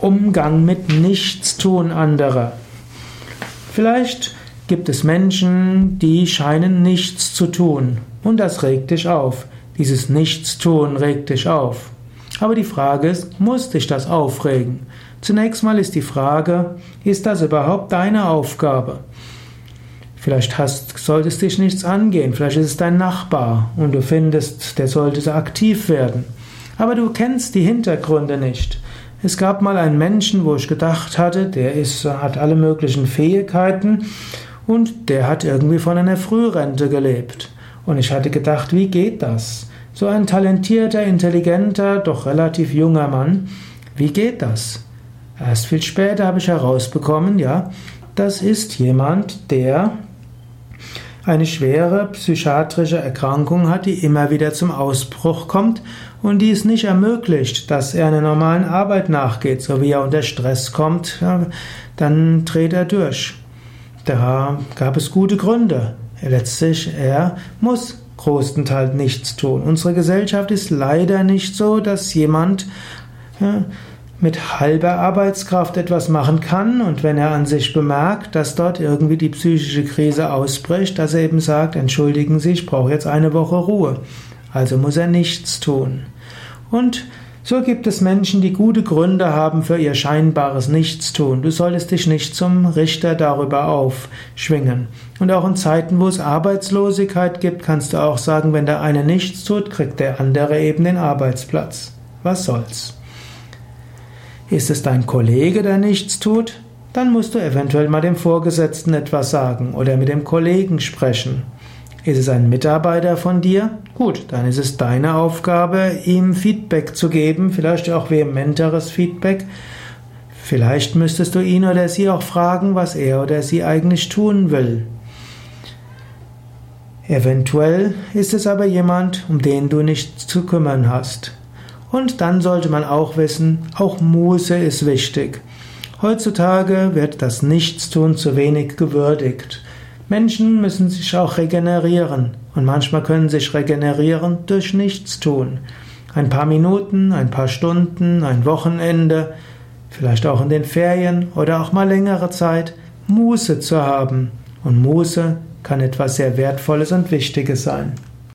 Umgang mit Nichtstun anderer. Vielleicht gibt es Menschen, die scheinen nichts zu tun und das regt dich auf. Dieses Nichtstun regt dich auf. Aber die Frage ist, muss dich das aufregen? Zunächst mal ist die Frage, ist das überhaupt deine Aufgabe? Vielleicht hast, solltest dich nichts angehen, vielleicht ist es dein Nachbar und du findest, der sollte so aktiv werden. Aber du kennst die Hintergründe nicht. Es gab mal einen Menschen, wo ich gedacht hatte, der ist, hat alle möglichen Fähigkeiten und der hat irgendwie von einer Frührente gelebt. Und ich hatte gedacht, wie geht das? So ein talentierter, intelligenter, doch relativ junger Mann, wie geht das? Erst viel später habe ich herausbekommen, ja, das ist jemand, der eine schwere psychiatrische Erkrankung hat, die immer wieder zum Ausbruch kommt und die es nicht ermöglicht, dass er einer normalen Arbeit nachgeht. So wie er unter Stress kommt, dann dreht er durch. Da gab es gute Gründe. Letztlich, er muss größtenteils nichts tun. Unsere Gesellschaft ist leider nicht so, dass jemand mit halber Arbeitskraft etwas machen kann und wenn er an sich bemerkt, dass dort irgendwie die psychische Krise ausbricht, dass er eben sagt, entschuldigen Sie, ich brauche jetzt eine Woche Ruhe. Also muss er nichts tun. Und so gibt es Menschen, die gute Gründe haben für ihr scheinbares Nichtstun. Du solltest dich nicht zum Richter darüber aufschwingen. Und auch in Zeiten, wo es Arbeitslosigkeit gibt, kannst du auch sagen, wenn der eine nichts tut, kriegt der andere eben den Arbeitsplatz. Was soll's? Ist es dein Kollege, der nichts tut? Dann musst du eventuell mal dem Vorgesetzten etwas sagen oder mit dem Kollegen sprechen. Ist es ein Mitarbeiter von dir? Gut, dann ist es deine Aufgabe, ihm Feedback zu geben, vielleicht auch vehementeres Feedback. Vielleicht müsstest du ihn oder sie auch fragen, was er oder sie eigentlich tun will. Eventuell ist es aber jemand, um den du nichts zu kümmern hast. Und dann sollte man auch wissen, auch Muße ist wichtig. Heutzutage wird das Nichtstun zu wenig gewürdigt. Menschen müssen sich auch regenerieren und manchmal können sich regenerieren durch Nichtstun. Ein paar Minuten, ein paar Stunden, ein Wochenende, vielleicht auch in den Ferien oder auch mal längere Zeit, Muße zu haben. Und Muße kann etwas sehr Wertvolles und Wichtiges sein.